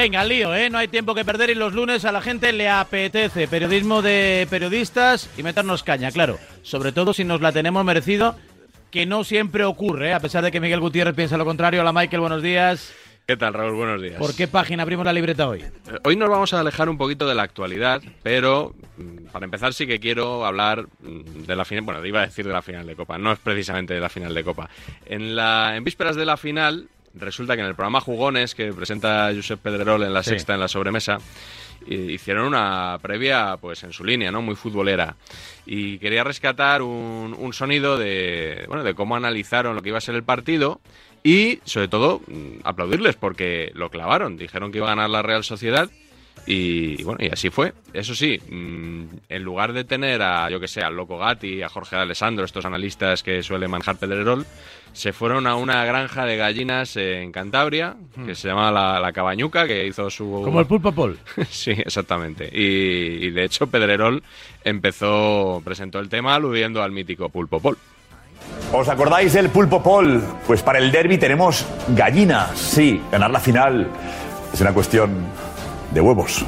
Venga, lío, ¿eh? No hay tiempo que perder y los lunes a la gente le apetece periodismo de periodistas y meternos caña, claro. Sobre todo si nos la tenemos merecido, que no siempre ocurre, ¿eh? a pesar de que Miguel Gutiérrez piensa lo contrario. Hola Michael, buenos días. ¿Qué tal, Raúl? Buenos días. ¿Por qué página abrimos la libreta hoy? Eh, Hoy nos vamos a alejar un poquito de la actualidad, pero mm, para empezar sí que quiero hablar mm, de la final, bueno, iba a decir de la final de Copa, no es precisamente de la final de Copa. En, la, en vísperas de la final, resulta que en el programa Jugones, que presenta Josep Pedrerol en la Sí. sexta, en la sobremesa, eh, hicieron una previa pues en su línea, ¿no? Muy futbolera. Y quería rescatar un, un sonido de, bueno, de cómo analizaron lo que iba a ser el partido y, sobre todo, mm, aplaudirles porque lo clavaron. Dijeron que iba a ganar la Real Sociedad y, bueno, y así fue. Eso sí, mm, en lugar de tener a, yo que sé, al Loco Gatti, a Jorge de Alessandro, estos analistas que suele manejar Pedrerol, se fueron a una granja de gallinas en Cantabria, que se llama la, la Cabañuca, que hizo su... Como el pulpo Paul. Sí, exactamente. Y, y de hecho Pedrerol empezó, presentó el tema aludiendo al mítico Pulpo Pol. ¿Os acordáis del Pulpo Pol? Pues para el derby tenemos gallinas. Sí, ganar la final es una cuestión de huevos.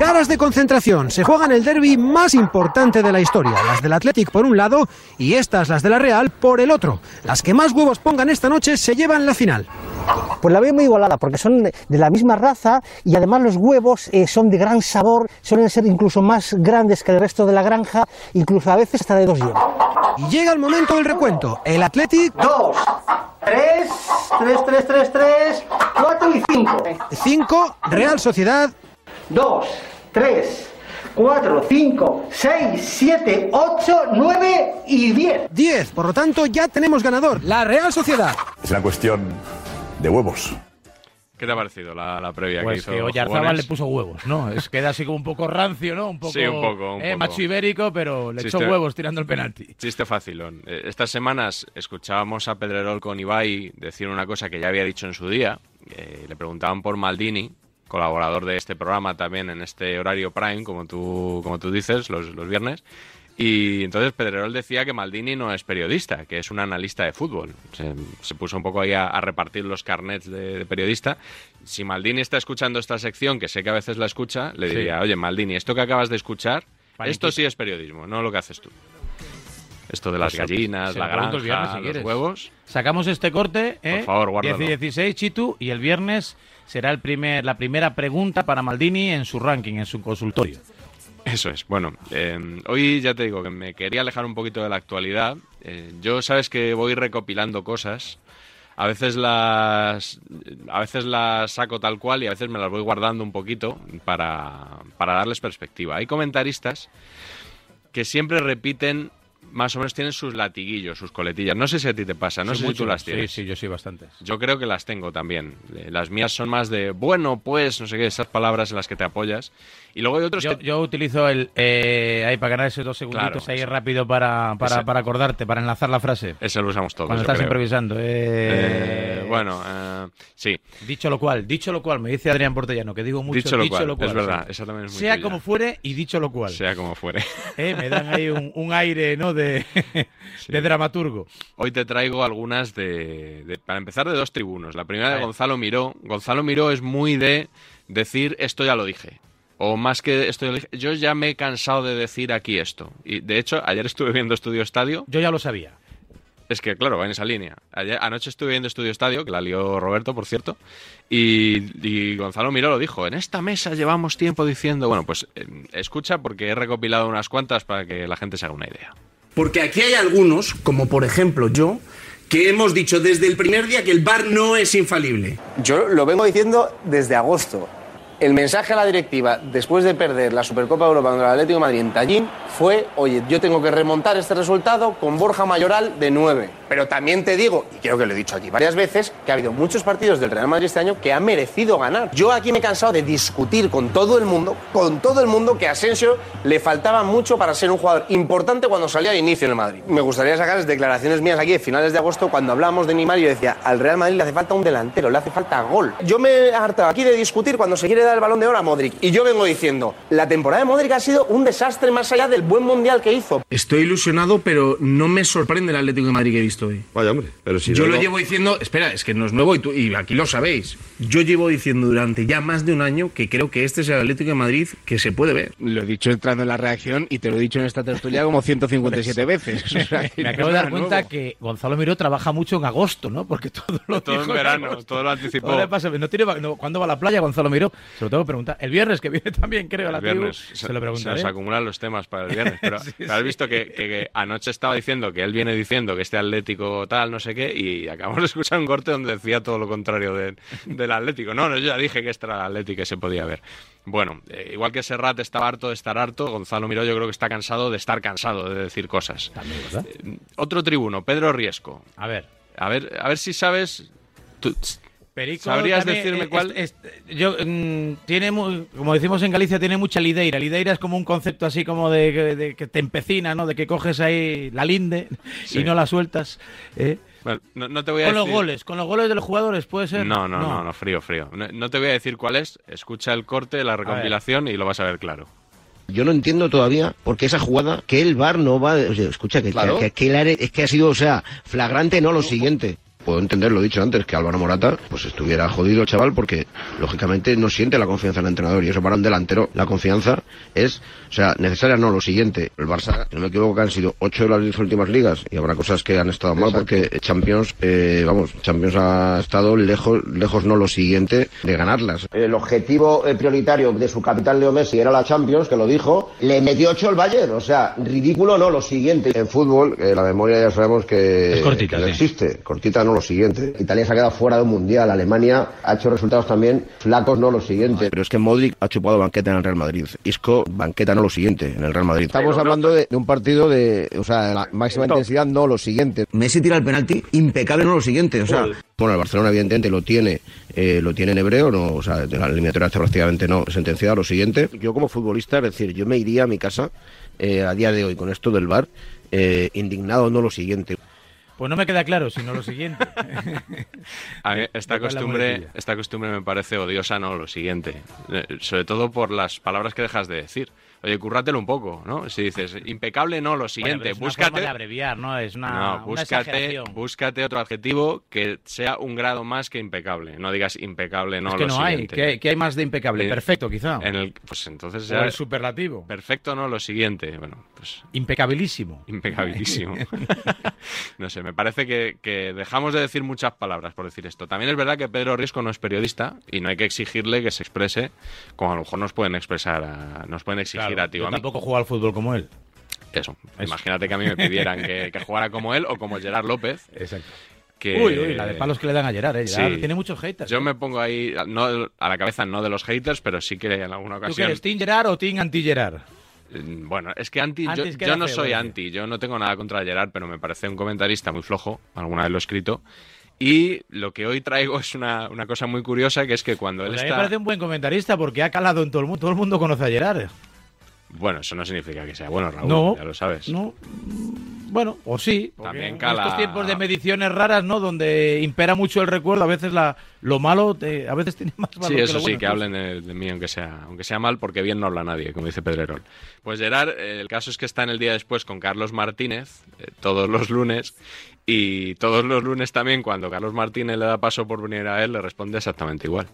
Caras de concentración. Se juegan el derby más importante de la historia. Las del Athletic por un lado y estas, las de la Real, por el otro. Las que más huevos pongan esta noche se llevan la final. Pues la veo muy igualada porque son de de la misma raza y además los huevos eh, son de gran sabor, suelen ser incluso más grandes que el resto de la granja, incluso a veces hasta de dos llevan. Y llega el momento del recuento. El Athletic, Dos, tres, tres, tres, tres, tres, cuatro y cinco. 5, Real Sociedad, Dos, tres, cuatro, cinco, seis, siete, ocho, nueve y diez. 10. Por lo tanto, ya tenemos ganador. La Real Sociedad. Es una cuestión de huevos. ¿Qué te ha parecido la, la previa que Pues hizo que Jugones? le puso huevos, ¿no? Es queda así como un poco rancio, ¿no? Un poco, Sí, un poco, un eh, poco. macho ibérico, pero le echó Chiste- huevos tirando el penalti. Chiste facilón. Eh, Estas semanas escuchábamos a Pedrerol con Ibai decir una cosa que ya había dicho en su día. Eh, le preguntaban por Maldini, colaborador de este programa también en este horario prime, como tú, como tú dices, los, los viernes. Y entonces Pedrerol decía que Maldini no es periodista, que es un analista de fútbol. Se, se puso un poco ahí a, a repartir los carnets de, de periodista. Si Maldini está escuchando esta sección, que sé que a veces la escucha, le Sí. diría, oye, Maldini, esto que acabas de escuchar, esto sí es periodismo, no lo que haces tú. Esto de las Pues gallinas, la granja, viernes, si los quieres. huevos. Sacamos este corte, ¿eh? Por favor, guárdalo. 10 y 16, Chitu, y el viernes será el primer, la primera pregunta para Maldini en su ranking, en su consultorio. Eso es. Bueno, eh, hoy ya te digo que me quería alejar un poquito de la actualidad. Eh, yo sabes que voy recopilando cosas. A veces las a veces las saco tal cual y a veces me las voy guardando un poquito para, para darles perspectiva. Hay comentaristas que siempre repiten, más o menos tienen sus latiguillos, sus coletillas. No sé si a ti te pasa, no Sí, sé si mucho. tú las Sí, tienes. sí, yo sí, bastantes. Yo creo que las tengo también. Eh, Las mías son más de bueno, pues, no sé qué, esas palabras en las que te apoyas. Y luego hay otros Yo, que yo utilizo el eh, ahí para ganar esos dos segunditos Claro, ahí rápido para, para, Ese. para acordarte, para enlazar la frase. Ese lo usamos todos. Cuando estás creo. improvisando. eh, Eh, bueno, eh, sí. Dicho lo cual, dicho lo cual, me dice Adrián Portellano, que digo mucho Dicho lo cual, es verdad, sí. esa también es muy Sea tuya. como fuere y dicho lo cual. Sea como fuere. Eh, me dan ahí un, un aire, ¿no? De, de dramaturgo. Hoy te traigo algunas de, de- Para empezar, de dos tribunos. La primera de. Gonzalo Miró. Gonzalo Miró es muy de decir esto ya lo dije. O más que esto ya lo dije. Yo ya me he cansado de decir aquí esto. Y de hecho, ayer estuve viendo Estudio Estadio. Yo ya lo sabía. Es que, claro, va en esa línea. Ayer, anoche estuve viendo Estudio Estadio, que la lió Roberto, por cierto, y, y Gonzalo Miró lo dijo. En esta mesa llevamos tiempo diciendo. Bueno, pues eh, escucha porque he recopilado unas cuantas para que la gente se haga una idea. Porque aquí hay algunos, como por ejemplo yo, que hemos dicho desde el primer día que el VAR no es infalible. Yo lo vengo diciendo desde agosto. El mensaje a la directiva después de perder la Supercopa de Europa contra el Atlético de Madrid en Tallín fue, oye, yo tengo que remontar este resultado con Borja Mayoral de 9. Pero también te digo, y creo que lo he dicho aquí varias veces, que ha habido muchos partidos del Real Madrid este año que ha merecido ganar. Yo aquí me he cansado de discutir con todo el mundo, con todo el mundo, que Asensio le faltaba mucho para ser un jugador importante cuando salía de inicio en el Madrid. Me gustaría sacar las declaraciones mías aquí de finales de agosto cuando hablábamos de Neymar y decía, al Real Madrid le hace falta un delantero, le hace falta gol. Yo me he hartado aquí de discutir cuando se quiere dar el balón de oro a Modric. Y yo vengo diciendo, la temporada de Modric ha sido un desastre más allá del buen mundial que hizo. Estoy ilusionado, pero no me sorprende el Atlético de Madrid que he visto estoy. Vaya hombre, pero si Yo no, lo no- llevo diciendo, espera, es que no es nuevo y, tú- y aquí lo sabéis. Yo llevo diciendo durante ya más de un año que creo que este es el Atlético de Madrid que se puede ver. Lo he dicho entrando en la reacción y te lo he dicho en esta tertulia como 157 veces. O sea, que Me acabo de dar cuenta nuevo. que Gonzalo Miró trabaja mucho en agosto, ¿no? Porque todo lo Todo en dijo verano, agosto. todo lo anticipó. Todo le pasa- no tiene, va- no, ¿Cuándo va a la playa Gonzalo Miró? Se lo tengo que preguntar. El viernes que viene también, creo, a la El viernes. tribu. Se, Se lo se preguntaré. nos acumulan los temas para el viernes. Pero, Sí, pero has sí. visto que, que- que anoche estaba diciendo que él viene diciendo que este Atlético tal, no sé qué, y acabamos de escuchar un corte donde decía todo lo contrario de- del Atlético. No, no, yo ya dije que este era el Atlético que se podía ver. Bueno, eh, igual que Serrat estaba harto de estar harto, Gonzalo Miró yo creo que está cansado de estar cansado de decir cosas. Eh, otro tribuno, Pedro Riesco. A ver. A ver, a ver si sabes. tú- Perico ¿Sabrías también, decirme cuál? es- es- yo, mm, tiene, como decimos en Galicia, tiene mucha lideira. Lideira es como un concepto así como de, de que te empecina, ¿no? De que coges ahí la linde Sí. y no la sueltas. ¿eh? Bueno, no, no te voy a Con los goles, con los goles de los jugadores, puede ser. No, no, no, no, frío, frío. No, no te voy a decir cuál es. Escucha el corte, la recompilación y lo vas a ver claro. Yo no entiendo todavía por qué esa jugada, que el VAR no va... O sea, escucha, que, Claro. que, que el área- es que ha sido, o sea, flagrante, no lo siguiente. Puedo entender, lo he dicho antes, que Álvaro Morata pues estuviera jodido el chaval porque lógicamente no siente la confianza en el entrenador y eso para un delantero la confianza es, o sea, necesaria no lo siguiente. El Barça, si no me equivoco, que han sido ocho de las diez últimas ligas y habrá cosas que han estado mal porque Champions, eh, vamos, Champions ha estado lejos, lejos no lo siguiente de ganarlas. El objetivo eh, prioritario de su capitán Leo Messi era la Champions, que lo dijo, le metió ocho el Bayern, o sea, ridículo no lo siguiente. En fútbol, eh, la memoria ya sabemos que, Es cortita, que no sí. existe, cortita no lo siguiente. Italia se ha quedado fuera de un mundial, Alemania ha hecho resultados también flacos no lo siguiente. Pero es que Modric ha chupado banqueta en el Real Madrid, Isco banqueta no lo siguiente en el Real Madrid. Estamos hablando de, de un partido de, o sea, de la máxima intensidad no lo siguiente. Messi tira el penalti impecable no lo siguiente, o sea, bueno, el Barcelona evidentemente lo tiene, eh, lo tiene en hebreo, no, o sea, de la eliminatoria está prácticamente no sentenciada lo siguiente. Yo como futbolista, es decir, yo me iría a mi casa eh, a día de hoy con esto del VAR eh, indignado no lo siguiente. Pues no me queda claro, sino lo siguiente. A mí esta costumbre, esta costumbre me parece odiosa, no lo siguiente. Eh, Sobre todo por las palabras que dejas de decir. Oye, currátelo un poco, ¿no? Si dices impecable, no, lo siguiente. pero es una búscate. forma de abreviar, ¿no? Es una, no, búscate, búscate otro adjetivo que sea un grado más que impecable. No digas impecable, no es que lo no hay. siguiente. ¿Qué, hay- qué hay más de impecable? Eh, Perfecto, quizá. En el, pues entonces O el superlativo. Perfecto, no, lo siguiente. Bueno, pues Impecabilísimo. impecabilísimo. no sé, me parece que, que dejamos de decir muchas palabras por decir esto. También es verdad que Pedro Riesco no es periodista y no hay que exigirle que se exprese como a lo mejor nos pueden expresar, a- nos pueden exigir Claro, yo tampoco juego al fútbol como él. Eso. Imagínate que a mí me pidieran que, que jugara como él o como Gerard López. Exacto. Que... Uy, uy, la de palos que le dan a Gerard, ¿eh? Gerard Sí. tiene muchos haters. Yo me pongo ahí, no, a la cabeza no de los haters, pero sí que en alguna ¿Tú ocasión... eres, Team Gerard o Team anti-Gerard? Mm, Bueno, es que anti, yo, Antes que yo no feo, soy anti, yo no tengo nada contra Gerard, pero me parece un comentarista muy flojo, alguna vez lo he escrito. Y lo que hoy traigo es una, una cosa muy curiosa, que es que cuando él Pues a mí me está... parece un buen comentarista porque ha calado en todo el mundo. Todo el mundo conoce a Gerard. Bueno, eso no significa que sea bueno, Raúl, No, ya lo sabes. No. Bueno, o sí. También en cala- estos tiempos de mediciones raras, ¿no? Donde impera mucho el recuerdo, a veces la, lo malo, te- a veces tiene más valor Sí, que eso lo sí, bueno. que hablen de, de mí, aunque sea, aunque sea mal, porque bien no habla nadie, como dice Pedrerol. Pues Gerard, el caso es que está en el día después con Carlos Martínez, eh, todos los lunes, y todos los lunes también, cuando Carlos Martínez le da paso por venir a él, le responde exactamente igual.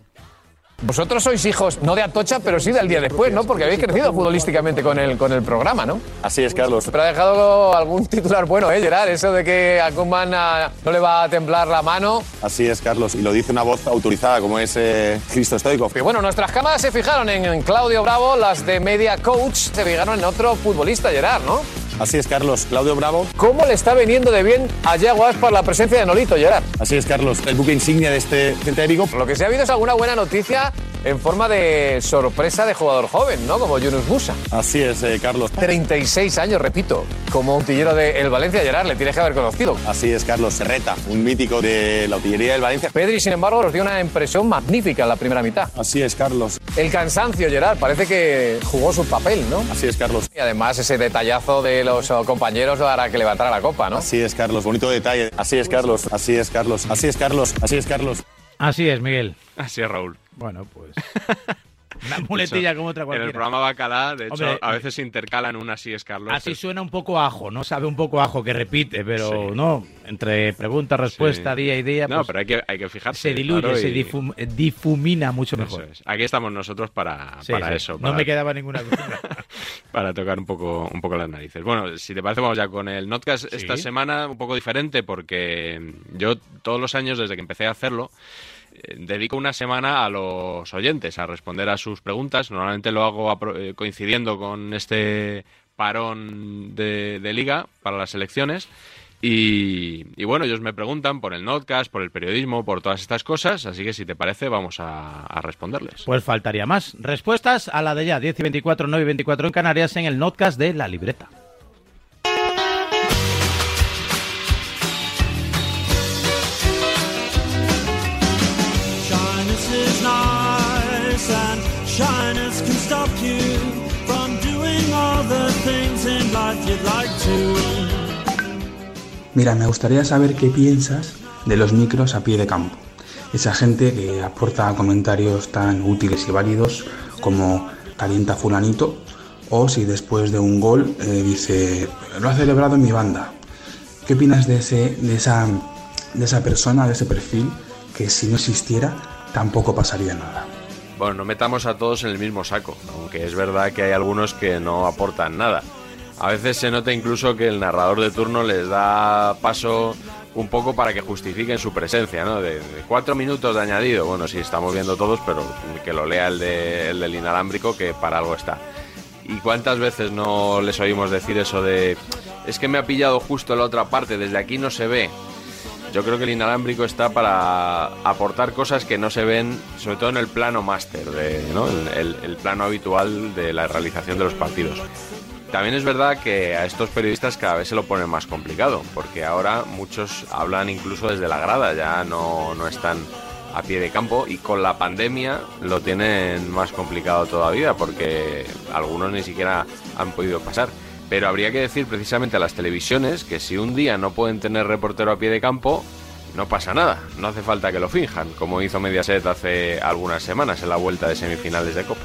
Vosotros sois hijos, no de Atocha, pero sí del día después, ¿no? Porque habéis crecido futbolísticamente con el, con el programa, ¿no? Así es, Carlos. Pero ha dejado algún titular bueno, ¿eh, Gerard? Eso de que a Koeman no le va a temblar la mano. Así es, Carlos. Y lo dice una voz autorizada como es eh, Cristo Stoikov. Que bueno, nuestras cámaras se fijaron en, en Claudio Bravo, las de Media Coach se fijaron en otro futbolista, Gerard, ¿no? Así es, Carlos. Claudio Bravo. ¿Cómo le está viniendo de bien a Yago Aspas la presencia de Nolito, Gerard? Así es, Carlos. El buque insignia de este de Vigo. Lo que sí ha habido es alguna buena noticia en forma de sorpresa de jugador joven, ¿no? Como Yunus Musa. Así es, eh, Carlos. 36 años, repito, como utillero del Valencia, Gerard, le tienes que haber conocido. Así es, Carlos. Serreta, un mítico de la utillería del Valencia. Pedri, sin embargo, nos dio una impresión magnífica en la primera mitad. Así es, Carlos. El cansancio, Gerard, parece que jugó su papel, ¿no? Así es, Carlos. Y además ese detallazo de los oh, compañeros para que levantara la copa, ¿no? Así es, Carlos. Bonito detalle. Así es, Carlos. Así es, Carlos. Así es, Carlos. Así es, Carlos. Así es, Miguel. Así es, Raúl. Bueno, pues. Una muletilla como otra En el cualquiera. programa Bacalá, de hecho, Hombre, a veces intercalan unas y Carlos. Así suena un poco ajo, ¿no? Sabe un poco ajo que repite, pero Sí. no. Entre pregunta, respuesta, Sí. día y día. No, pues, pero hay que, hay que fijarse. se diluye, claro, se y- difum- difumina mucho mejor. es. Aquí estamos nosotros para, Sí, para eso. No me quedaba ninguna duda. para tocar un poco, un poco las narices. Bueno, si te parece, vamos ya con el Notcast esta semana, un poco diferente, porque yo todos los años, desde que empecé a hacerlo, dedico una semana a los oyentes, a responder a sus preguntas. Normalmente lo hago eh, coincidiendo con este parón de, liga para las elecciones. Y, bueno, ellos me preguntan por el Notcast, por el periodismo, por todas estas cosas, así que si te parece vamos a, a responderles. Pues faltaría más. Respuestas a la de ya, 10 y 24, 9 y 24 en Canarias, en el notcast de La Libreta. Mira, me gustaría saber qué piensas de los micros a pie de campo. Esa gente que aporta comentarios tan útiles y válidos como calienta fulanito o si después de un gol eh, dice lo ha celebrado en mi banda. ¿Qué opinas de, ese, de, esa, de esa persona, de ese perfil que si no existiera tampoco pasaría nada? Bueno, no metamos a todos en el mismo saco, aunque es verdad que hay algunos que no aportan nada. A veces se nota incluso que el narrador de turno les da paso un poco para que justifiquen su presencia, ¿no? De, cuatro minutos de añadido, bueno, sí, estamos viendo todos, pero que lo lea el, de, el del inalámbrico, que para algo está. ¿Y cuántas veces no les oímos decir eso de, es que me ha pillado justo la otra parte, desde aquí no se ve? Yo creo que el inalámbrico está para aportar cosas que no se ven, sobre todo en el plano máster, ¿no? el, plano habitual de la realización de los partidos. También es verdad que a estos periodistas cada vez se lo ponen más complicado, porque ahora muchos hablan incluso desde la grada, ya no, no están a pie de campo y con la pandemia lo tienen más complicado todavía, porque algunos ni siquiera han podido pasar. Pero habría que decir precisamente a las televisiones que si un día no pueden tener reportero a pie de campo, no pasa nada, no hace falta que lo finjan, como hizo Mediaset hace algunas semanas en la vuelta de semifinales de Copa.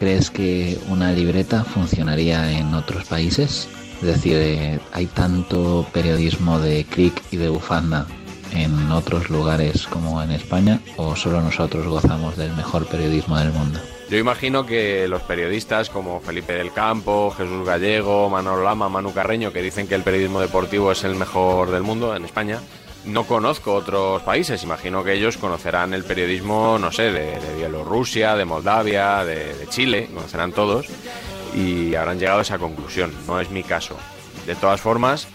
¿Crees que una libreta funcionaría en otros países? Es decir, eh, ¿hay tanto periodismo de click y de bufanda en otros lugares como en España o solo nosotros gozamos del mejor periodismo del mundo? Yo imagino que los periodistas como Felipe del Campo, Jesús Gallego, Manolo Lama, Manu Carreño, que dicen que el periodismo deportivo es el mejor del mundo en España, no conozco otros países. Imagino que ellos conocerán el periodismo, no sé, de, Bielorrusia, de Moldavia, de, de Chile, conocerán todos y habrán llegado a esa conclusión. No es mi caso. De todas formas,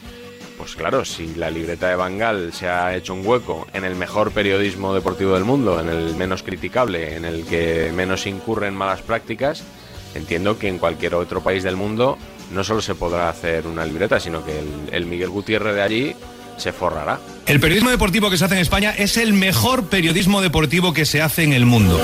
pues claro, si la libreta de Bangal se ha hecho un hueco en el mejor periodismo deportivo del mundo, en el menos criticable, en el que menos incurren malas prácticas, entiendo que en cualquier otro país del mundo no solo se podrá hacer una libreta, sino que el, el Miguel Gutiérrez de allí se forrará. El periodismo deportivo que se hace en España es el mejor periodismo deportivo que se hace en el mundo.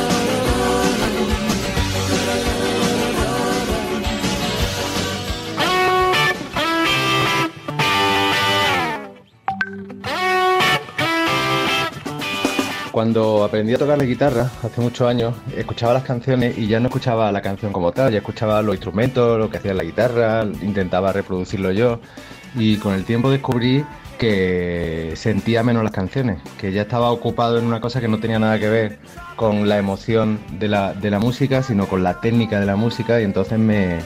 Cuando aprendí a tocar la guitarra hace muchos años, escuchaba las canciones y ya no escuchaba la canción como tal, ya escuchaba los instrumentos, lo que hacía la guitarra, intentaba reproducirlo yo y con el tiempo descubrí que sentía menos las canciones, que ya estaba ocupado en una cosa que no tenía nada que ver con la emoción de la, de la música, sino con la técnica de la música y entonces me,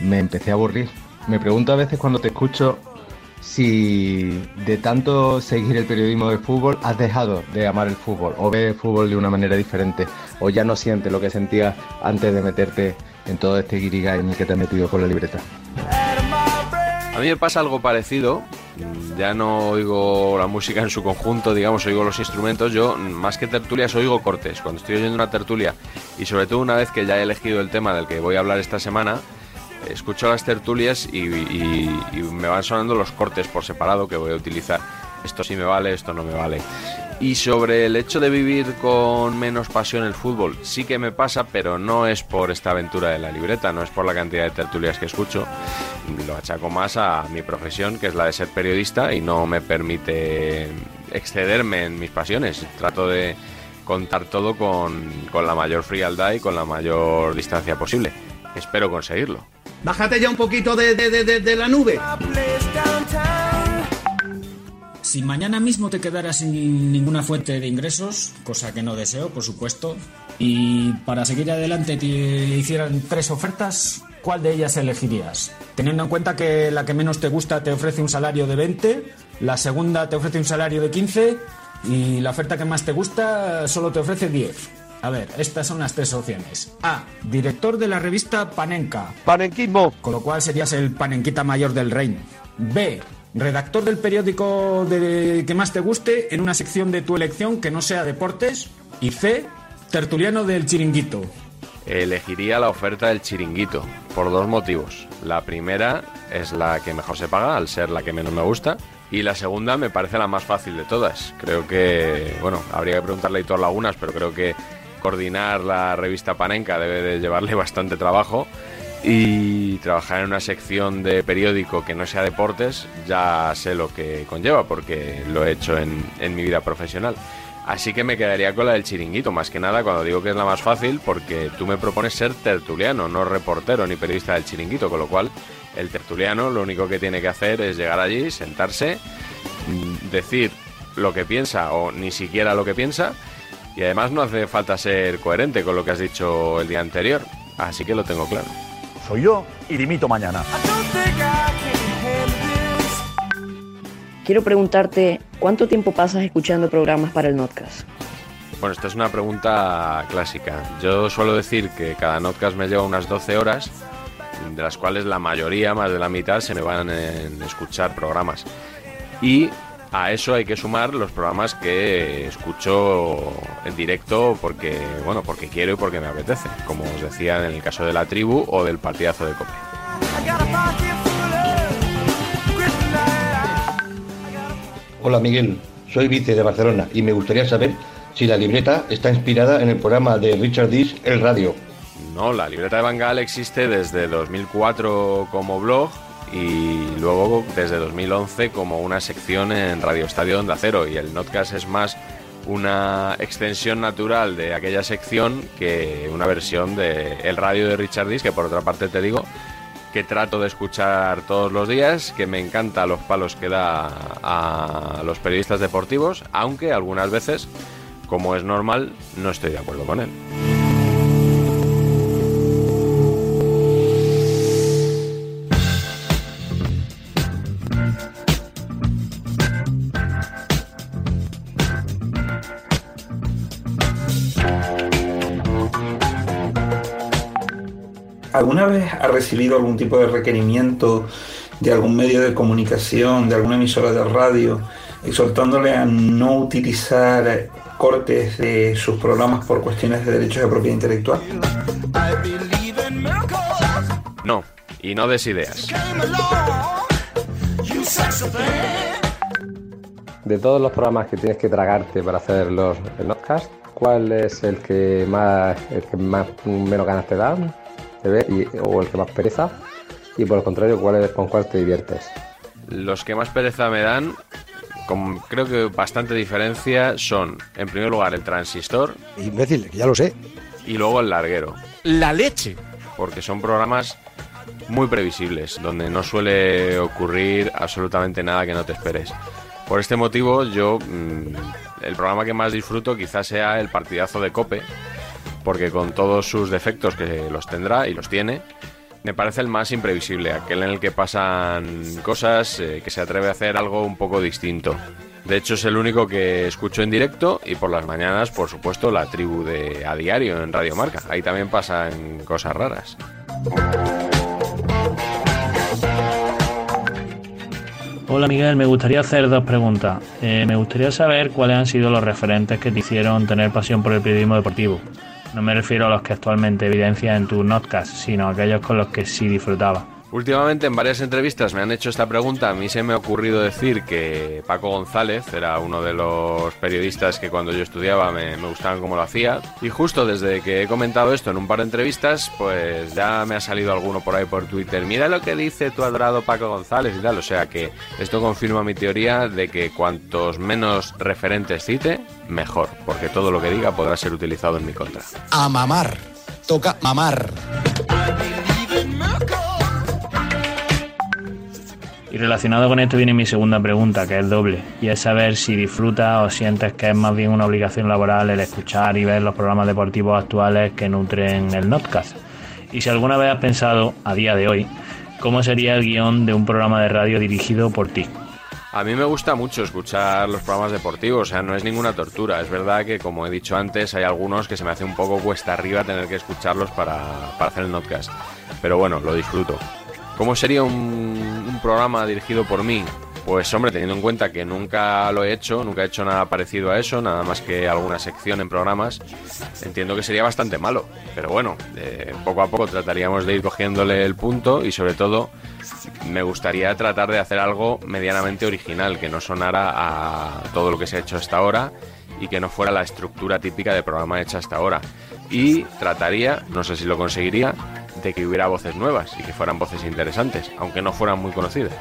me empecé a aburrir. Me pregunto a veces cuando te escucho si de tanto seguir el periodismo del fútbol has dejado de amar el fútbol o ves el fútbol de una manera diferente o ya no sientes lo que sentías antes de meterte en todo este guirigay en el que te has metido con la libreta. A mí me pasa algo parecido. Ya no oigo la música en su conjunto, digamos, oigo los instrumentos. Yo, más que tertulias, oigo cortes. Cuando estoy oyendo una tertulia, y sobre todo una vez que ya he elegido el tema del que voy a hablar esta semana, escucho las tertulias y, y- y me van sonando los cortes por separado que voy a utilizar. Esto sí me vale, esto no me vale. Y sobre el hecho de vivir con menos pasión el fútbol, sí que me pasa, pero no es por esta aventura de la libreta, no es por la cantidad de tertulias que escucho. Lo achaco más a mi profesión, que es la de ser periodista, y no me permite excederme en mis pasiones. Trato de contar todo con, con la mayor frialdad y con la mayor distancia posible. Espero conseguirlo. Bájate ya un poquito de, de- de- de- la nube. Si mañana mismo te quedaras sin ninguna fuente de ingresos, cosa que no deseo, por supuesto, y para seguir adelante te hicieran tres ofertas, ¿cuál de ellas elegirías? Teniendo en cuenta que la que menos te gusta te ofrece un salario de 20, la segunda te ofrece un salario de 15 y la oferta que más te gusta solo te ofrece 10. A ver, estas son las tres opciones. A. Director de la revista Panenka. Panenquismo. Con lo cual serías el panenquita mayor del reino. B. Redactor del periódico de- que más te guste en una sección de tu elección que no sea deportes. Y C. Tertuliano del chiringuito. Elegiría la oferta del chiringuito por dos motivos. La primera es la que mejor se paga, al ser la que menos me gusta. Y la segunda me parece la más fácil de todas. Creo que, bueno, habría que preguntarle a Hitor Lagunas, pero creo que coordinar la revista Panenka debe de llevarle bastante trabajo. Y trabajar en una sección de periódico que no sea deportes, ya sé lo que conlleva, porque lo he hecho en, en mi vida profesional. Así que me quedaría con la del chiringuito, más que nada cuando digo que es la más fácil, porque tú me propones ser tertuliano, no reportero ni periodista del chiringuito, con lo cual el tertuliano lo único que tiene que hacer es llegar allí, sentarse, mm, decir lo que piensa o ni siquiera lo que piensa, y además no hace falta ser coherente con lo que has dicho el día anterior, así que lo tengo claro. Soy yo y dimito mañana. Quiero preguntarte, ¿cuánto tiempo pasas escuchando programas para el Notcast? Bueno, esta es una pregunta clásica. Yo suelo decir que cada notcast me lleva unas 12 horas, de las cuales la mayoría, más de la mitad, se me van en escuchar programas. Y a eso hay que sumar los programas que escucho en directo porque, bueno, porque quiero y porque me apetece, como os decía en el caso de la tribu o del partidazo de Cope. Hola Miguel, soy vice de Barcelona y me gustaría saber si la libreta está inspirada en el programa de Richard Dish, El Radio. No, la libreta de Bangal existe desde 2004 como blog y luego desde 2011 como una sección en Radio Estadio Onda Cero y el Notcast es más una extensión natural de aquella sección que una versión de El Radio de Richard Dish que por otra parte te digo que trato de escuchar todos los días, que me encanta los palos que da a los periodistas deportivos, aunque algunas veces, como es normal, no estoy de acuerdo con él. ¿Alguna vez ha recibido algún tipo de requerimiento de algún medio de comunicación, de alguna emisora de radio, exhortándole a no utilizar cortes de sus programas por cuestiones de derechos de propiedad intelectual? No, y no des ideas. De todos los programas que tienes que tragarte para hacer los el podcast, ¿cuál es el que más el que más menos ganas te da y- o el que más pereza? Y por el contrario, ¿cuál es, con cuál te diviertes? Los que más pereza me dan, con creo que bastante diferencia, son, en primer lugar, el transistor. Imbécil, ya lo sé. Y luego el larguero. La leche. Porque son programas muy previsibles, donde no suele ocurrir absolutamente nada que no te esperes. Por este motivo, yo mm, el programa que más disfruto quizás sea el partidazo de Cope, porque con todos sus defectos que los tendrá y los tiene, me parece el más imprevisible, aquel en el que pasan cosas, eh, que se atreve a hacer algo un poco distinto. De hecho, es el único que escucho en directo y por las mañanas, por supuesto, la tribu de A Diario en Radio Marca. Ahí también pasan cosas raras. Hola Miguel, me gustaría hacer dos preguntas. Eh, me gustaría saber cuáles han sido los referentes que te hicieron tener pasión por el periodismo deportivo. No me refiero a los que actualmente evidencias en tu notcast, sino a aquellos con los que sí disfrutaba. Últimamente en varias entrevistas me han hecho esta pregunta. A mí se me ha ocurrido decir que Paco González era uno de los periodistas que cuando yo estudiaba me, gustaban cómo lo hacía. Y justo desde que he comentado esto en un par de entrevistas, pues ya me ha salido alguno por ahí por Twitter. Mira lo que dice tu adorado Paco González y tal. O sea que esto confirma mi teoría de que cuantos menos referentes cite, mejor. Porque todo lo que diga podrá ser utilizado en mi contra. A mamar. Toca mamar. Y relacionado con esto viene mi segunda pregunta, que es doble, y es saber si disfrutas o sientes que es más bien una obligación laboral el escuchar y ver los programas deportivos actuales que nutren el Notcast. Y si alguna vez has pensado, a día de hoy, cómo sería el guion de un programa de radio dirigido por ti. A mí me gusta mucho escuchar los programas deportivos, o sea, no es ninguna tortura. Es verdad que, como he dicho antes, hay algunos que se me hace un poco cuesta arriba tener que escucharlos para, para hacer el notcast. Pero bueno, lo disfruto. ¿Cómo sería un, programa dirigido por mí? Pues hombre, teniendo en cuenta que nunca lo he hecho, nunca he hecho nada parecido a eso, nada más que alguna sección en programas, entiendo que sería bastante malo. Pero bueno, eh, poco a poco trataríamos de ir cogiéndole el punto y sobre todo me gustaría tratar de hacer algo medianamente original, que no sonara a todo lo que se ha hecho hasta ahora y que no fuera la estructura típica de programa hecha hasta ahora. Y trataría, no sé si lo conseguiría, de que hubiera voces nuevas y que fueran voces interesantes, aunque no fueran muy conocidas.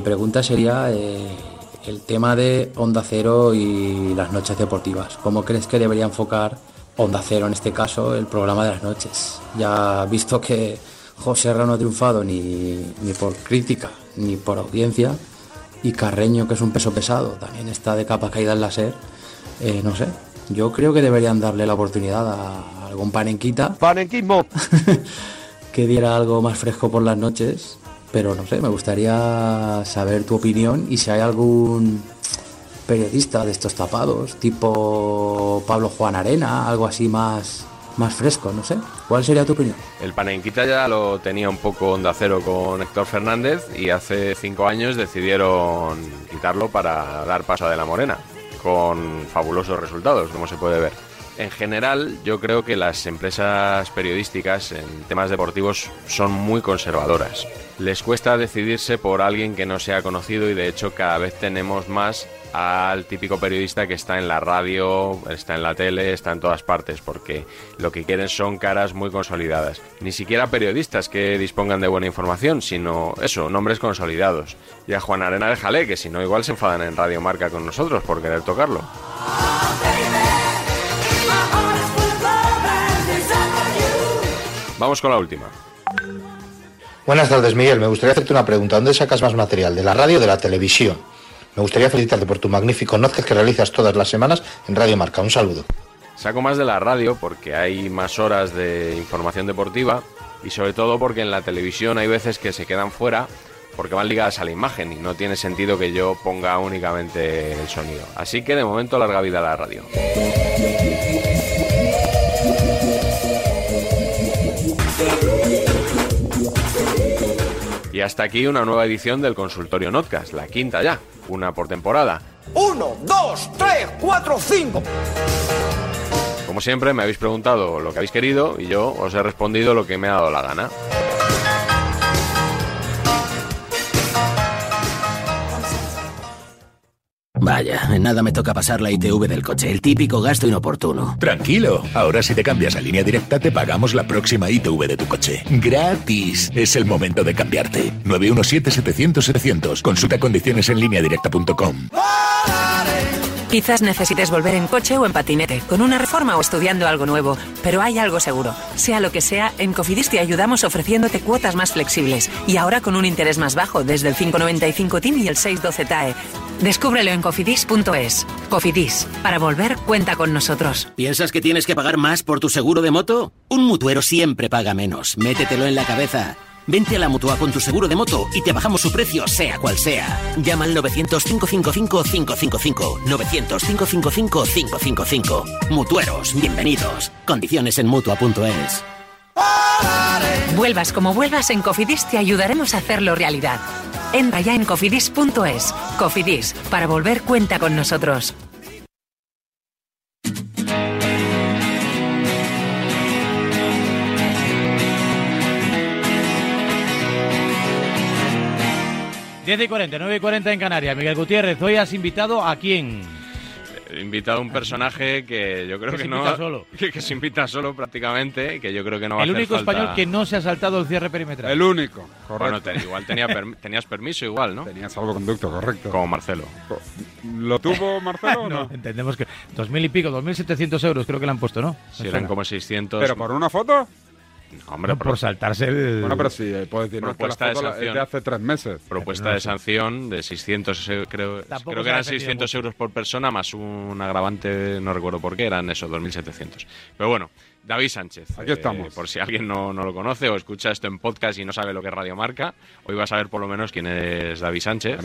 Mi pregunta sería eh, el tema de Onda Cero y las noches deportivas. ¿Cómo crees que debería enfocar Onda Cero en este caso el programa de las noches? Ya visto que José Ra no ha triunfado ni, ni por crítica ni por audiencia y Carreño, que es un peso pesado, también está de capa caída en la SER, eh, no sé. Yo creo que deberían darle la oportunidad a algún panenquita. ¡Panenquismo! que diera algo más fresco por las noches, pero no sé, me gustaría saber tu opinión y si hay algún periodista de estos tapados, tipo Pablo Juan Arena, algo así más, más fresco, no sé. ¿Cuál sería tu opinión? El Panenquita ya lo tenía un poco onda cero con Héctor Fernández y hace cinco años decidieron quitarlo para dar paso a De la Morena, con fabulosos resultados, como se puede ver. En general, yo creo que las empresas periodísticas en temas deportivos son muy conservadoras. Les cuesta decidirse por alguien que no sea conocido y de hecho cada vez tenemos más al típico periodista que está en la radio, está en la tele, está en todas partes, porque lo que quieren son caras muy consolidadas. Ni siquiera periodistas que dispongan de buena información, sino eso, nombres consolidados. Y a Juan Arena déjale, que si no igual se enfadan en Radio Marca con nosotros por querer tocarlo. Vamos con la última. Buenas tardes, Miguel. Me gustaría hacerte una pregunta. ¿Dónde sacas más material? ¿De la radio o de la televisión? Me gustaría felicitarte por tu magnífico notcast que realizas todas las semanas en Radio Marca. Un saludo. Saco más de la radio porque hay más horas de información deportiva y sobre todo porque en la televisión hay veces que se quedan fuera porque van ligadas a la imagen y no tiene sentido que yo ponga únicamente el sonido. Así que de momento larga vida a la radio. Y hasta aquí una nueva edición del Consultorio Notcast, la quinta ya, una por temporada. Uno, dos, tres, cuatro, cinco. Como siempre me habéis preguntado lo que habéis querido y yo os he respondido lo que me ha dado la gana. Vaya, en nada me toca pasar la ITV del coche, el típico gasto inoportuno. Tranquilo, ahora si te cambias a línea directa te pagamos la próxima ITV de tu coche. Gratis. Es el momento de cambiarte. 917-700-700. Consulta condiciones en línea directa.com. Quizás necesites volver en coche o en patinete, con una reforma o estudiando algo nuevo, pero hay algo seguro. Sea lo que sea, en Cofidis te ayudamos ofreciéndote cuotas más flexibles y ahora con un interés más bajo desde el 595 TIM y el 612 TAE. Descúbrelo en cofidis.es. Cofidis, para volver cuenta con nosotros. ¿Piensas que tienes que pagar más por tu seguro de moto? Un mutuero siempre paga menos. Métetelo en la cabeza. Vente a la mutua con tu seguro de moto y te bajamos su precio, sea cual sea. Llama al 900-555-555. 900-555-555. Mutueros, bienvenidos. Condiciones en mutua.es. Vuelvas como vuelvas, en Cofidis te ayudaremos a hacerlo realidad. Entra ya en cofidis.es. Cofidis, para volver cuenta con nosotros. Diez y 40, 9 y 40 en Canarias. Miguel Gutiérrez, hoy has invitado a quién? Invitado a un personaje que yo creo Que que, se no. invita solo. Que, que se invita solo prácticamente, que yo creo que no va El a hacer único falta- español que no se ha saltado el cierre perimetral. El único, Bueno, correcto. te- igual tenía tenías permiso, igual, ¿no? Tenía salvoconducto, correcto. Como Marcelo. ¿Lo tuvo Marcelo o no? Entendemos que dos mil y pico, 2.700 euros creo que le han puesto, ¿no? Si eran como 600. ¿Pero por una foto? Hombre, No, por saltarse el- Bueno, pero sí, eh, puedes decir, no, es que la propuesta de la- es sanción. de hace tres meses. Propuesta de sanción de 600, eu- creo, Tampoco creo que eran defendido 600 mucho. euros por persona más un agravante, no recuerdo por qué, eran esos 2.700. Pero bueno, David Sánchez. Aquí eh, estamos. por si alguien no, no lo conoce o escucha esto en podcast y no sabe lo que es Radio Marca, hoy va a saber por lo menos quién es David Sánchez.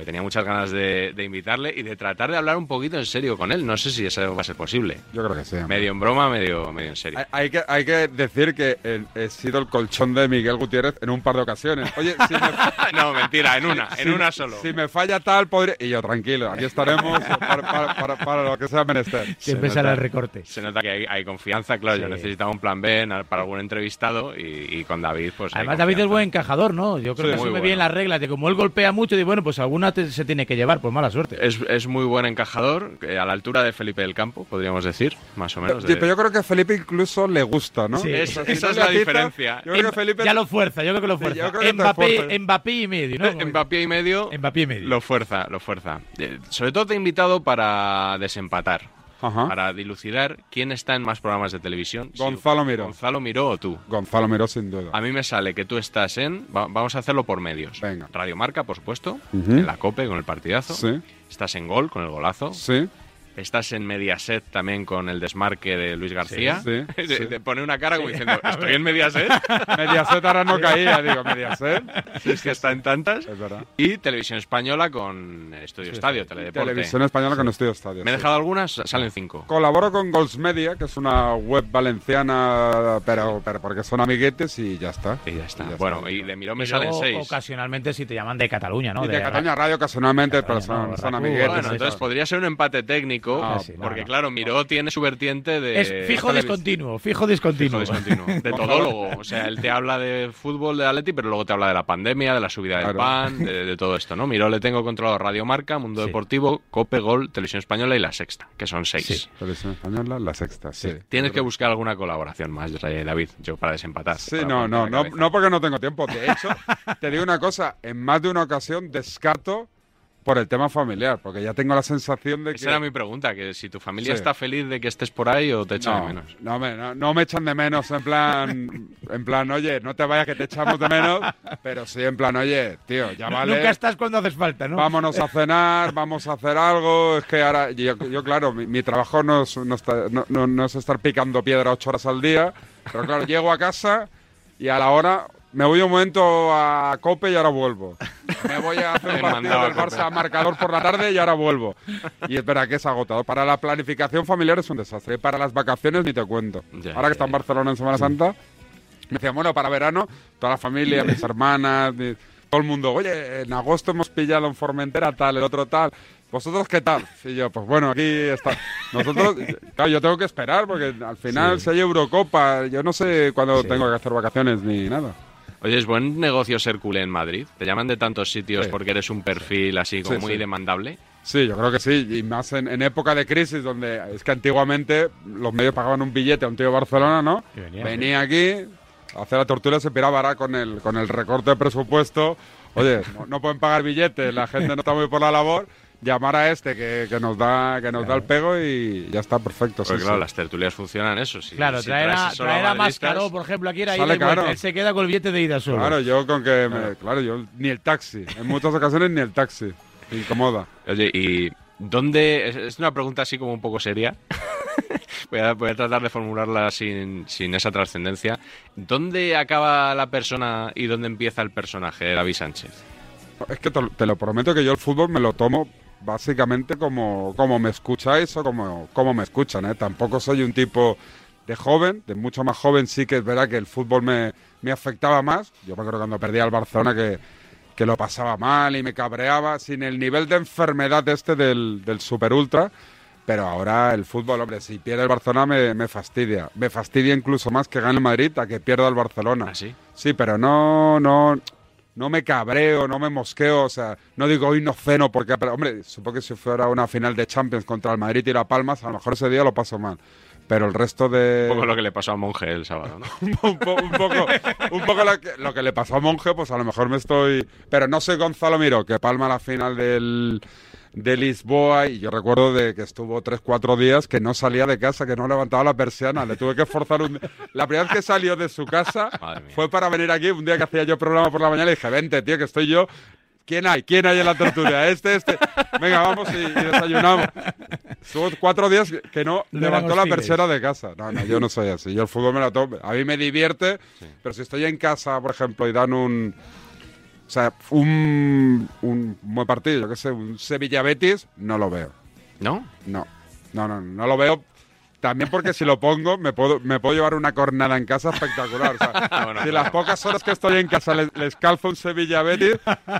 Porque tenía muchas ganas de, de invitarle y de tratar de hablar un poquito en serio con él. No sé si eso va a ser posible. Yo creo que sí. Medio en broma, medio, medio en serio. Hay, hay que, hay que decir que el- he sido el colchón de Miguel Gutiérrez en un par de ocasiones. Oye, si me, no, mentira, en una, si- en una solo. Si me falla tal, podría... Y yo, tranquilo, aquí estaremos para, para- para- para lo que sea menester. Siempre Se nota- el recorte. Se nota que hay, hay confianza, claro. Yo necesitaba un plan B para algún entrevistado y, y con David, pues. Además, David es buen encajador, ¿no? Yo creo Sí, que muy asume bueno. bien las reglas de como él golpea mucho, y bueno, pues alguna te- se tiene que llevar, por mala suerte. Es, es muy buen encajador, eh, a la altura de Felipe del Campo, podríamos decir, más o menos. Sí, de- pero yo creo que a Felipe incluso le gusta, ¿no? Sí, es- esa es la diferencia. Yo creo que Felipe... Ya lo fuerza, yo creo que lo Sí, fuerza. creo que Mbappé, fuerza. Mbappé y medio, ¿no? Eh, Mbappé y medio, Mbappé y medio. lo fuerza, lo fuerza. Eh, Sobre todo te he invitado para desempatar, para dilucidar quién está en más programas de televisión. si Gonzalo Miró. Gonzalo Miró o tú. Gonzalo Miró, sin duda. A mí me sale que tú estás en. va- vamos a hacerlo por medios. Venga. Radio Marca, por supuesto. En la Cope con el partidazo. Sí. Estás en Gol con el golazo. Sí. Estás en Mediaset también con el desmarque de Luis García. Sí, sí, Te- sí. te pone una cara como diciendo, ¿estoy en Mediaset? Mediaset ahora no caía, digo, Mediaset. Es que está en tantas. Es verdad. Y Televisión Española con Estudio Estadio, Teledeporte. Televisión Española con Estudio Estadio. ¿Me he sí. dejado algunas? Salen cinco. Colaboro con Gols Media, que es una web valenciana, pero, pero porque son amiguetes y ya está. Y ya está. bueno, y de Miró me Y salen luego, seis. ocasionalmente si te llaman de Cataluña, ¿no? y de, Cataluña Radio ocasionalmente, pero son, no, son Racu, amiguetes. Bueno, entonces podría ser un empate técnico, Ah, sí, no, porque no. claro, Miró tiene su vertiente de... Es fijo discontinuo, fijo discontinuo. Fijo discontinuo. De todólogo. O sea, él te habla de fútbol, de Atleti, pero luego te habla de la pandemia, de la subida del Claro. pan, de, de todo esto, ¿no? Miró le tengo controlado Radio Marca, Mundo Deportivo, Cope, Gol, Televisión Española y La Sexta, que son seis. Televisión Española, la sexta, sí. Tienes que buscar alguna colaboración más, eh, David, yo para desempatar. Sí, para no, no, no, no porque no tengo tiempo. De hecho, te digo una cosa, en más de una ocasión descarto por el tema familiar, porque ya tengo la sensación de que... Esa era mi pregunta, que si tu familia Sí. está feliz de que estés por ahí o te echan no, de menos. No me, no, no me echan de menos en plan, en plan, oye, no te vayas que te echamos de menos, pero sí en plan, oye, tío, ya vale. Nunca estás cuando haces falta, ¿no? Vámonos a cenar, vamos a hacer algo. Es que ahora, yo, yo, claro, mi, mi trabajo no es, no, está- no- no- no es estar picando piedra ocho horas al día, pero claro, llego a casa y a la hora me voy un momento a Cope y ahora vuelvo. Me voy a hacer un partido del. Barça a marcador por la tarde y ahora vuelvo. Y es verdad que es agotador. Para la planificación familiar es un desastre. Para las vacaciones ni te cuento. Ya, ahora que está en Barcelona en Semana Santa, me decían, bueno, para verano, toda la familia, mis hermanas, todo el mundo, oye, en agosto hemos pillado en Formentera tal, el otro tal. ¿Vosotros qué tal? Y yo, pues bueno, aquí está. Nosotros, claro, yo tengo que esperar porque al final Sí. si hay Eurocopa, yo no sé cuándo Sí. tengo que hacer vacaciones ni nada. Oye, es buen negocio ser culé en Madrid. Te llaman de tantos sitios Sí. porque eres un perfil así como Sí, muy sí. demandable. Sí, yo creo que sí, y más en, en época de crisis, donde es que antiguamente los medios pagaban un billete a un tío de Barcelona, ¿no? venía, aquí, a hacer la tortura, se piraba ahora con el, con el recorte de presupuesto. Oye, no, no pueden pagar billetes, la gente no está muy por la labor. Llamar a este que, que nos da que nos da el pego y ya está perfecto. Porque sí, claro, sí. las tertulias funcionan eso. Si, Claro, si traer a, traer a Mascaró, por ejemplo, aquí era ida. Él se queda con el billete de ida solo. Claro, yo con que me- claro, yo ni el taxi, en muchas ocasiones ni el taxi. Me incomoda. Oye, ¿y dónde...? Es, una pregunta así como un poco seria. voy, a, voy a tratar de formularla sin, sin esa trascendencia. ¿Dónde acaba la persona y dónde empieza el personaje de David Sánchez? Es que te, te lo prometo que yo el fútbol me lo tomo básicamente como, como me escucháis o como, como me escuchan. ¿eh? Tampoco soy un tipo de joven, de mucho más joven sí que es verdad que el fútbol me, me afectaba más. Yo me acuerdo cuando perdí al Barcelona que, que lo pasaba mal y me cabreaba, sin el nivel de enfermedad este del, del super ultra. Pero ahora el fútbol, hombre, si pierde el Barcelona me, me fastidia. Me fastidia incluso más que gane el Madrid a que pierda el Barcelona. sí? Sí, pero no, no, no me cabreo, no me mosqueo, o sea, no digo hoy no ceno porque, pero, hombre, supongo que si fuera una final de Champions contra el Madrid y la Palmas, a lo mejor ese día lo paso mal. Pero el resto de... Un poco lo que le pasó a Monge el sábado, ¿no? un, po- un poco, un poco lo, que, lo que le pasó a Monje, pues a lo mejor me estoy... Pero no soy Gonzalo Miro, que palma la final del, de Lisboa y yo recuerdo de que estuvo tres, cuatro días que no salía de casa, que no levantaba la persiana, le tuve que forzar un... La primera vez que salió de su casa fue para venir aquí, un día que hacía yo programa por la mañana y dije, vente, tío, que estoy yo... ¿Quién hay? ¿Quién hay en la tertulia? Este, este. Venga, vamos y, y desayunamos. Estuvo cuatro días que- no, No levantó la persiana de casa. No, no, yo no soy así. Yo el fútbol me lo tomo. A mí me divierte, pero si estoy en casa, por ejemplo, y dan un. O sea, un, un buen partido, yo qué sé, un Sevilla-Betis, no lo veo. ¿No? No, no, no, no lo veo. También porque si lo pongo, me puedo, me puedo llevar una cornada en casa espectacular. O sea, Bueno, si claro. las pocas horas que estoy en casa les, les calzo un Sevilla-Betis,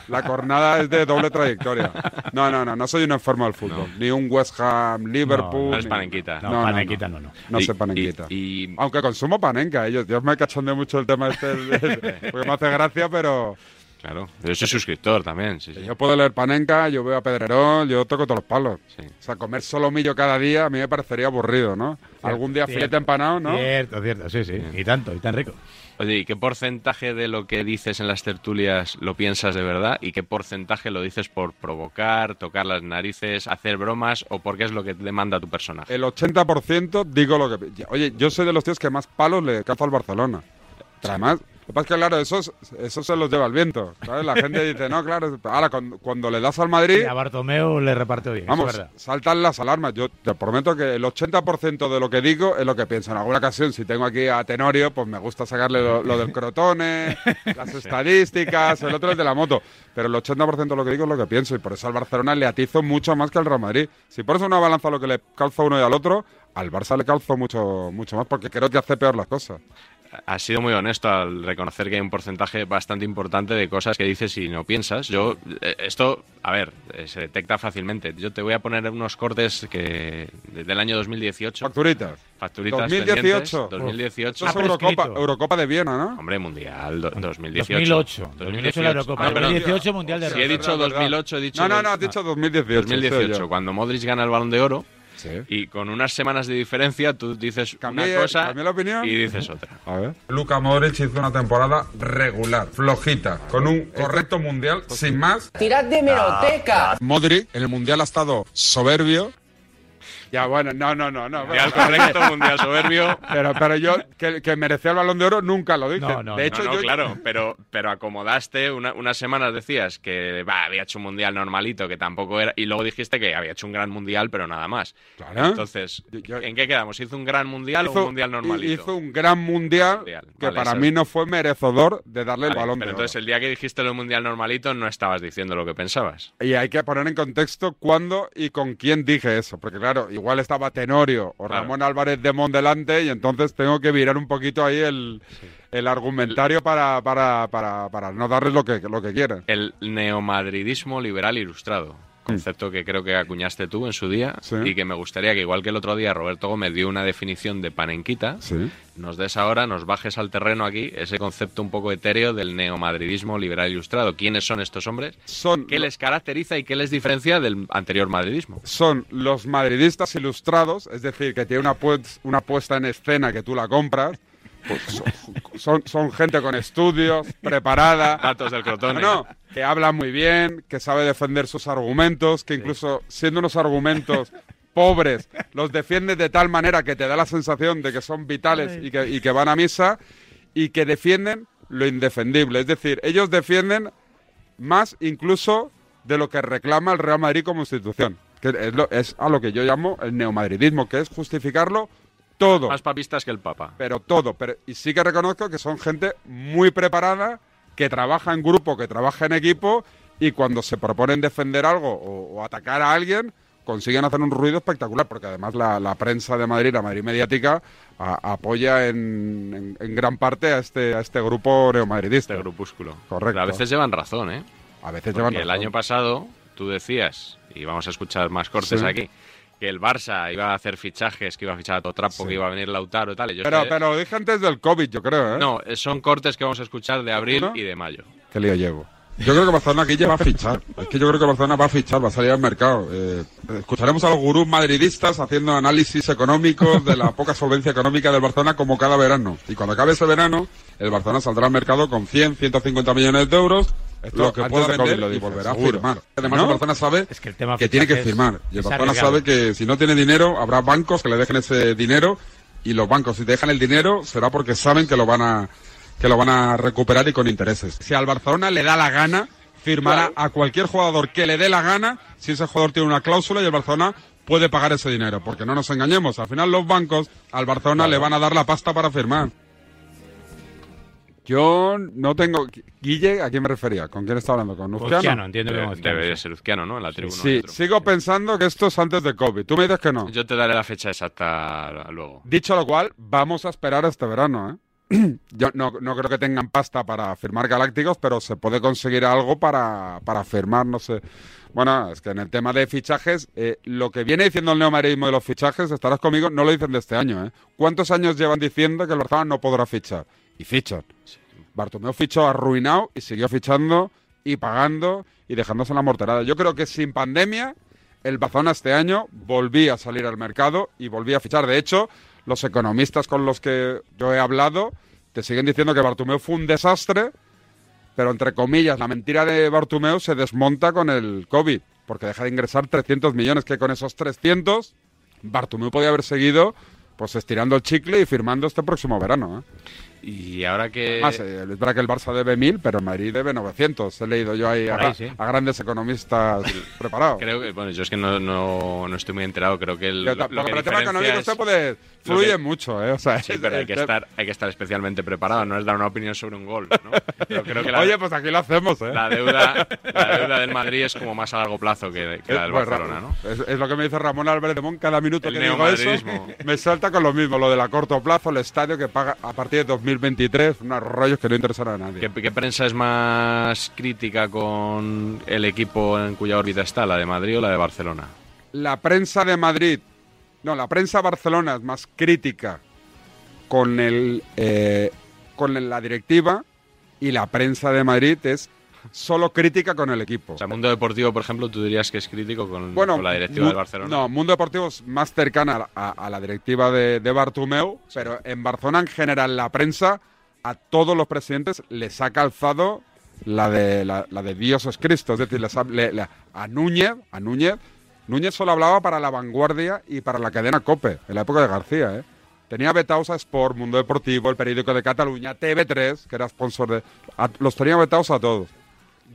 la cornada es de doble trayectoria. No, no, no, no soy un enfermo del fútbol. Ni un West Ham, Liverpool. No, no es panenquita. No, panenquita no, no. No Y- sé panenquita. y- Aunque consumo panenca, ellos. Dios me cachondeo mucho el tema este, del- del- porque me hace gracia, pero... Claro, yo soy suscriptor también, sí, sí. Yo puedo leer panenca, yo veo a Pedrerol, yo toco todos los palos. O sea, comer solomillo cada día a mí me parecería aburrido, ¿no? Algún día Cierto. filete empanado, ¿no? Cierto, cierto, sí, sí. Y tanto, y tan rico. Oye, ¿y qué porcentaje de lo que dices en las tertulias lo piensas de verdad? ¿Y qué porcentaje lo dices por provocar, tocar las narices, hacer bromas o porque es lo que demanda tu personaje? El 80% digo lo que... Oye, yo soy de los tíos que más palos le cazo al Barcelona. Pero Además, que pasa es que, claro, eso, es- eso se los lleva el viento. ¿sabes? La gente dice, no, claro, ahora cuando, cuando le das al Madrid... Y a Bartomeu le repartió bien, Vamos, es verdad. saltan las alarmas. Yo te prometo que el 80% de lo que digo es lo que pienso. En alguna ocasión, si tengo aquí a Tenorio, pues me gusta sacarle lo, lo del crotone, las estadísticas, el otro es de la moto. Pero el 80% de lo que digo es lo que pienso. Y por eso al Barcelona le atizo mucho más que al Real Madrid. Si por eso una balanza lo que le calzo a uno y al otro, al Barça le calzo mucho, mucho más porque creo que hace peor las cosas. Has sido muy honesto al reconocer que hay un porcentaje bastante importante de cosas que dices y no piensas. Yo, eh, esto, a ver, eh, se detecta fácilmente. Yo te voy a poner unos cortes que del año 2018. Facturitas. Facturitas 2018. pendientes, 2018. Eso es Eurocopa, Eurocopa de Viena, ¿no? Hombre, Mundial, do- 2018. 2008. 2008 la Eurocopa. Ah, perdón. 2018 Mundial de Si he dicho Verdad, verdad. 2008, he dicho... No, no, no, has dicho 2018. 2018, soy yo. cuando Modric gana el Balón de Oro. Y con unas semanas de diferencia tú dices Cambié- una cosa cambié la opinión. y dices otra. A ver. Luka Modric hizo una temporada regular, flojita, con un correcto mundial, sin más. ¡Tirad de meroteca! Modric en el mundial ha estado soberbio. Ya, bueno, no, no, no, no. Mundial correcto, mundial soberbio. Pero, pero yo, que, que merecía el balón de oro, nunca lo dije. No, no, de hecho, no, no, yo, claro, pero, pero acomodaste, una- unas semanas decías que va, había hecho un mundial normalito, que tampoco era, y luego dijiste que había hecho un gran mundial, pero nada más. Claro. Entonces, ¿en qué quedamos? ¿Hizo un gran mundial o un mundial normalito? hizo un gran mundial, Mundial, que vale, para mí no fue merecedor de darle el Vale, balón pero de entonces oro. el día que dijiste lo mundial normalito no estabas diciendo lo que pensabas. Y hay que poner en contexto cuándo y con quién dije eso. Porque claro, igual estaba Tenorio o Ramón Álvarez de Mon delante y entonces tengo que virar un poquito ahí el, el argumentario para, para, para, para no darles lo que, lo que quieren. El neomadridismo liberal ilustrado. Concepto que creo que acuñaste tú en su día y que me gustaría que, igual que el otro día Roberto Gómez dio una definición de panenquita, nos des ahora, nos bajes al terreno aquí ese concepto un poco etéreo del neomadridismo liberal ilustrado. ¿Quiénes son estos hombres? Son ¿Qué les caracteriza y qué les diferencia del anterior madridismo? Son los madridistas ilustrados, es decir, que tiene una, una puesta en escena que tú la compras. Pues, son, son, son gente con estudios, preparada. Datos del Crotone. No, que habla muy bien, que sabe defender sus argumentos, que incluso siendo unos argumentos pobres, los defiende de tal manera que te da la sensación de que son vitales y que, y que van a misa y que defienden lo indefendible. Es decir, ellos defienden más incluso de lo que reclama el Real Madrid como institución. Que es, lo- es a lo que yo llamo el neomadridismo, que es justificarlo todo. Más papistas que el Papa. Pero todo. Pero, y sí que reconozco que son gente muy preparada, que trabaja en grupo, que trabaja en equipo, y cuando se proponen defender algo o, o atacar a alguien, consiguen hacer un ruido espectacular, porque además la, la prensa de Madrid, la Madrid Mediática, a- apoya en, en- en gran parte a este, a este grupo neomadridista. Este grupúsculo. Correcto. Pero a veces llevan razón, ¿eh? A veces Porque llevan el razón. año pasado tú decías, y vamos a escuchar más cortes Sí. aquí, que el Barça iba a hacer fichajes, que iba a fichar a Totrapo, Sí. que iba a venir Lautaro y tal. y Pero, sé- pero lo dije antes del COVID, yo creo, ¿eh? No, eh, son cortes que vamos a escuchar de abril ¿No? y de mayo. ¿Qué lío llevo? Yo creo que Barcelona aquí ya va a fichar. Es que yo creo que Barcelona va a fichar, va a salir al mercado. Eh, escucharemos a los gurús madridistas haciendo análisis económicos de la poca solvencia económica del Barcelona como cada verano. Y cuando acabe ese verano, el Barcelona saldrá al mercado con 100, 150 millones de euros. Lo que pueda vender lo y volverá a firmar. Además, ¿No? el Barcelona sabe Es que el tema que tiene que firmar. Y el Barcelona sabe que si no tiene dinero, habrá bancos que le dejen ese dinero. Y los bancos, si te dejan el dinero, será porque saben que lo van a, que lo van a recuperar y con intereses. Si al Barcelona le da la gana, firmará a cualquier jugador que le dé la gana si ese jugador tiene una cláusula y el Barcelona puede pagar ese dinero. Porque no nos engañemos, al final los bancos al Barcelona le van a dar la pasta para firmar. Yo no tengo... Guille, ¿a quién me refería? ¿Con quién está hablando? ¿Con Uzquiano? Debe- Debería ser Uzquiano, ¿no? En la tribuna. Sí, sigo pensando que esto es antes de COVID. Tú me dices que no. Yo te daré la fecha exacta luego. Dicho lo cual, vamos a esperar este verano, ¿eh? Yo no, no creo que tengan pasta para firmar Galácticos, pero se puede conseguir algo para, para firmar, no sé. Bueno, es que en el tema de fichajes, eh, lo que viene diciendo el neomarismo de los fichajes, estarás conmigo, no lo dicen de este año, ¿eh? ¿Cuántos años llevan diciendo que el Barcelona no podrá fichar? Y fichan. Fichó arruinado y siguió fichando y pagando y dejándose la morterada. Yo creo que sin pandemia, el Barcelona este año volvía a salir al mercado y volvía a fichar. De hecho, los economistas con los que yo he hablado te siguen diciendo que Bartomeu fue un desastre, pero entre comillas, la mentira de Bartomeu se desmonta con el COVID, porque deja de ingresar 300 millones, que con esos 300 Bartomeu podía haber seguido pues estirando el chicle y firmando este próximo verano. ¿eh? Y ahora que... Además, eh, es verdad que el Barça debe 1000, pero el Madrid debe 900. He leído yo ahí, a, sí. grandes economistas preparados. Creo que, bueno, yo es que no, no, no estoy muy enterado, creo que el, lo, lo que el tema económico es- usted puede- fluye que- mucho, ¿eh? O sea, sí, pero hay que, es- estar, hay que estar especialmente preparado, no es dar una opinión sobre un gol, ¿no? Pero creo que la, Oye, pues aquí lo hacemos, ¿eh? la, deuda, la deuda del Madrid es como más a largo plazo que, que la del Pues, Barcelona, ¿no? Es, es lo que me dice Ramón Álvarez de Mon cada minuto El que digo eso. Me salta con lo mismo, lo del a corto plazo, el estadio que paga a partir de 2023, unos rollos que no interesan a nadie. ¿Qué, qué prensa es más crítica con el equipo en cuya órbita está, la de Madrid o la de Barcelona? La prensa de Madrid, no, la prensa Barcelona es más crítica con el eh, con la directiva y la prensa de Madrid es solo crítica con el equipo. O sea, Mundo Deportivo, por ejemplo, tú dirías que es crítico con, Bueno, con la directiva del Barcelona. No, Mundo Deportivo es más cercana a, a la directiva de, de Bartomeu, pero en Barcelona en general la prensa a todos los presidentes les ha calzado la de, la, la de Dios es Cristo. Es decir, les ha- le- le- a Núñez, a Núñez, Núñez solo hablaba para La Vanguardia y para la cadena COPE, en la época de García, ¿eh? Tenía vetados a Sport, Mundo Deportivo, el periódico de Cataluña, TV3, que era sponsor de... a- los tenía vetados a todos.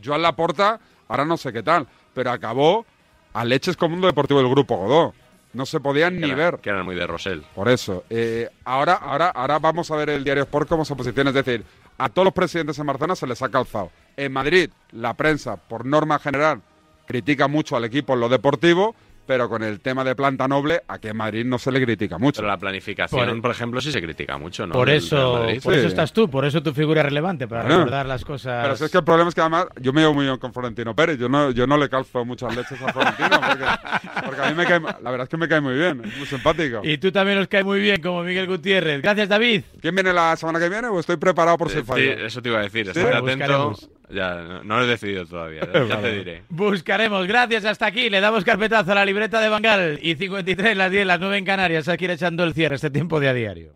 Joan Laporta, ahora no sé qué tal, pero acabó a leches con Mundo Deportivo del Grupo Godó. No se podían que ni era- ver. Que eran muy de Rosell. Por eso. eh, ahora, ahora, ahora vamos a ver el diario Sport cómo se posiciona. Es decir, a todos los presidentes en Barcelona se les ha calzado. En Madrid, la prensa, por norma general, critica mucho al equipo en lo deportivo, pero con el tema de planta noble, aquí en Madrid no se le critica mucho. Pero la planificación, Por- por, ejemplo, sí se critica mucho, ¿no? Por eso, por Sí. eso estás tú, por eso tu figura es relevante, para Bueno. recordar las cosas. Pero si es que el problema es que además yo me llevo muy bien con Florentino Pérez. Yo no, yo no le calzo muchas leches a Florentino porque, porque a mí me cae, la verdad es que me cae muy bien, es muy simpático. Y tú también nos cae muy bien, como Miguel Gutiérrez. Gracias, David. ¿Quién viene la semana que viene o estoy preparado por Eh, ser sí, fallo? eso te iba a decir, Sí, atento. buscaremos. Ya, no, no lo he decidido todavía, ya, ya te Vale. diré. Buscaremos. Gracias, hasta aquí. Le damos carpetazo a la libreta de Bangal. Y 53, las 10, las 9 en Canarias. Aquí ir echando el cierre este tiempo de a diario.